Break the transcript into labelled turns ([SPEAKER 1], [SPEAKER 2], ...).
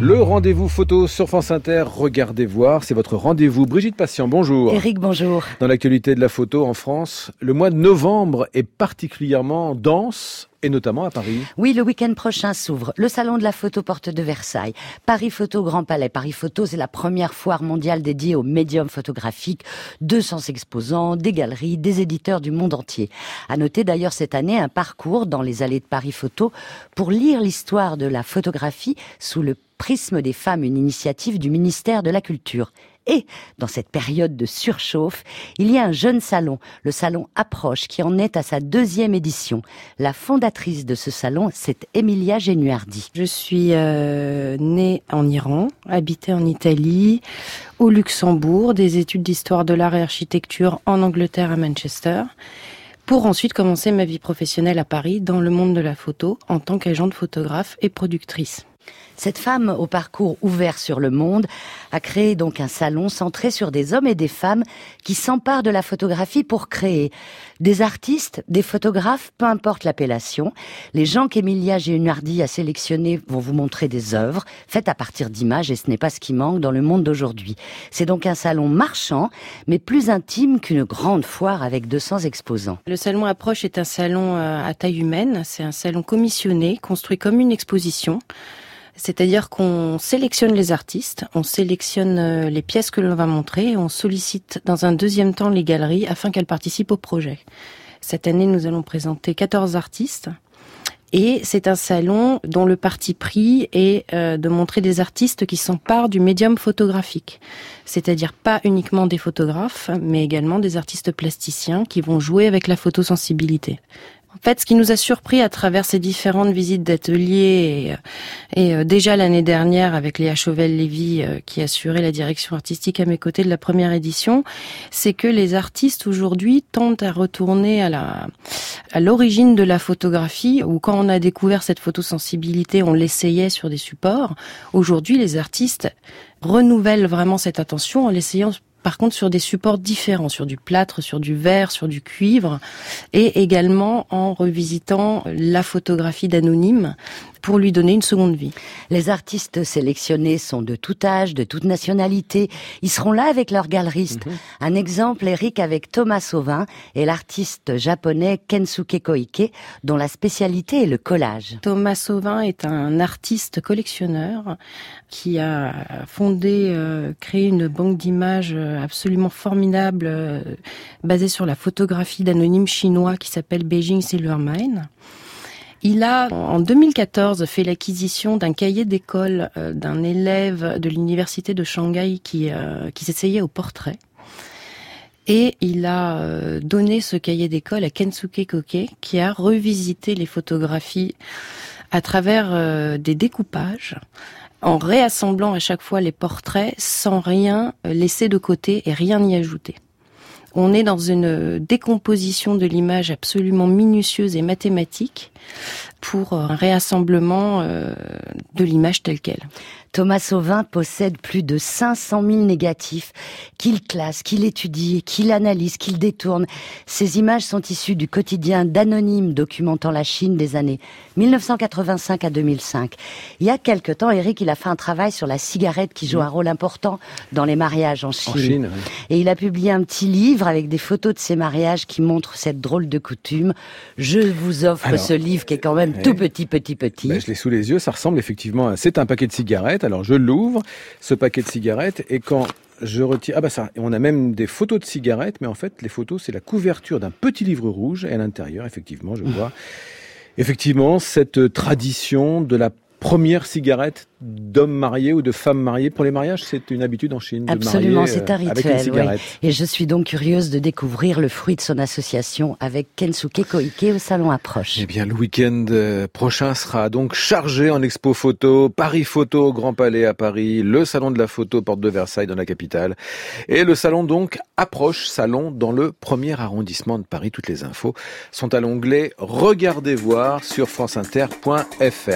[SPEAKER 1] Le rendez-vous photo sur France Inter, regardez voir, c'est votre rendez-vous. Brigitte Patient, bonjour.
[SPEAKER 2] Eric, bonjour.
[SPEAKER 1] Dans l'actualité de la photo en France, le mois de novembre est particulièrement dense et notamment à Paris.
[SPEAKER 2] Oui, le week-end prochain s'ouvre le salon de la photo porte de Versailles, Paris Photo Grand Palais. Paris Photo, c'est la première foire mondiale dédiée aux médiums photographiques. 200 exposants, des galeries, des éditeurs du monde entier. À noter d'ailleurs cette année un parcours dans les allées de Paris Photo pour lire l'histoire de la photographie sous le prisme des femmes, une initiative du ministère de la Culture. Et dans cette période de surchauffe, il y a un jeune salon, le salon Approche, qui en est à sa deuxième édition. La fondatrice de ce salon, c'est Emilia Genuardi.
[SPEAKER 3] Je suis euh, née en Iran, habitée en Italie, au Luxembourg, des études d'histoire de l'art et architecture en Angleterre à Manchester pour ensuite commencer ma vie professionnelle à Paris dans le monde de la photo en tant qu'agente photographe et productrice.
[SPEAKER 2] Cette femme au parcours ouvert sur le monde a créé donc un salon centré sur des hommes et des femmes qui s'emparent de la photographie pour créer des artistes, des photographes, peu importe l'appellation. Les gens qu'Emilia Géunardi a sélectionnés vont vous montrer des œuvres faites à partir d'images et ce n'est pas ce qui manque dans le monde d'aujourd'hui. C'est donc un salon marchand, mais plus intime qu'une grande foire avec 200 exposants.
[SPEAKER 3] Le salon Approche est un salon euh, à taille humaine. C'est un salon commissionné, construit comme une exposition. C'est-à-dire qu'on sélectionne les artistes, on sélectionne euh, les pièces que l'on va montrer, et on sollicite dans un deuxième temps les galeries afin qu'elles participent au projet. Cette année, nous allons présenter 14 artistes. Et c'est un salon dont le parti pris est euh, de montrer des artistes qui s'emparent du médium photographique. C'est-à-dire pas uniquement des photographes, mais également des artistes plasticiens qui vont jouer avec la photosensibilité. En fait, ce qui nous a surpris à travers ces différentes visites d'ateliers et, et, euh, déjà l'année dernière avec Léa Chauvel-Lévy euh, qui assurait la direction artistique à mes côtés de la première édition, c'est que les artistes aujourd'hui tentent à retourner à la à l'origine de la photographie où quand on a découvert cette photosensibilité, on l'essayait sur des supports. Aujourd'hui, les artistes renouvellent vraiment cette attention en l'essayant par contre sur des supports différents, sur du plâtre, sur du verre, sur du cuivre, et également en revisitant la photographie d'anonyme pour lui donner une seconde vie.
[SPEAKER 2] Les artistes sélectionnés sont de tout âge, de toute nationalité. Ils seront là avec leurs galeristes. Mhm. Un exemple, Eric, avec Thomas Sauvin et l'artiste japonais Kensuke Koike, dont la spécialité est le collage.
[SPEAKER 3] Thomas Sauvin est un artiste collectionneur qui a fondé, euh, créé une banque d'images absolument formidable euh, basée sur la photographie d'anonymes chinois qui s'appelle Beijing Silvermine. Il a, en 2014, fait l'acquisition d'un cahier d'école euh, d'un élève de l'université de Shanghai qui, euh, s'essayait au portrait. Et il a euh, donné ce cahier d'école à Kensuke Koke, qui a revisité les photographies à travers des découpages, en réassemblant à chaque fois les portraits sans rien laisser de côté et rien y ajouter. On est dans une décomposition de l'image absolument minutieuse et mathématique pour un réassemblement euh, de l'image telle qu'elle.
[SPEAKER 2] Thomas Sauvin possède plus de 500 000 négatifs qu'il classe, qu'il étudie, qu'il analyse, qu'il détourne. Ces images sont issues du quotidien d'anonymes documentant la Chine des années 1985 à 2005. Il y a quelque temps, Eric, il a fait un travail sur la cigarette qui joue un rôle important dans les mariages en Chine. Et il a publié un petit livre avec des photos de ces mariages qui montrent cette drôle de coutume. Je vous offre ce livre qui est quand même tout petit, petit, petit.
[SPEAKER 1] Ben, je l'ai sous les yeux, ça ressemble effectivement à... C'est un paquet de cigarettes, alors je l'ouvre, ce paquet de cigarettes, et quand je retire... Ah bah ça, on a même des photos de cigarettes, mais en fait, les photos, c'est la couverture d'un petit livre rouge, et à l'intérieur, effectivement, je vois... Effectivement, cette tradition de la première cigarette d'hommes mariés ou de femmes mariées pour les mariages C'est une habitude en Chine.
[SPEAKER 2] Absolument, c'est un
[SPEAKER 1] euh,
[SPEAKER 2] rituel. Et je suis donc curieuse de découvrir le fruit de son association avec Kensuke Koike au Salon Approche.
[SPEAKER 1] Eh bien, le week-end euh, prochain sera donc chargé en expo photo, Paris Photo au Grand Palais à Paris, le Salon de la Photo Porte de Versailles dans la capitale, et le Salon donc Approche, salon dans le premier arrondissement de Paris. Toutes les infos sont à l'onglet Regardez voir sur franceinter.fr.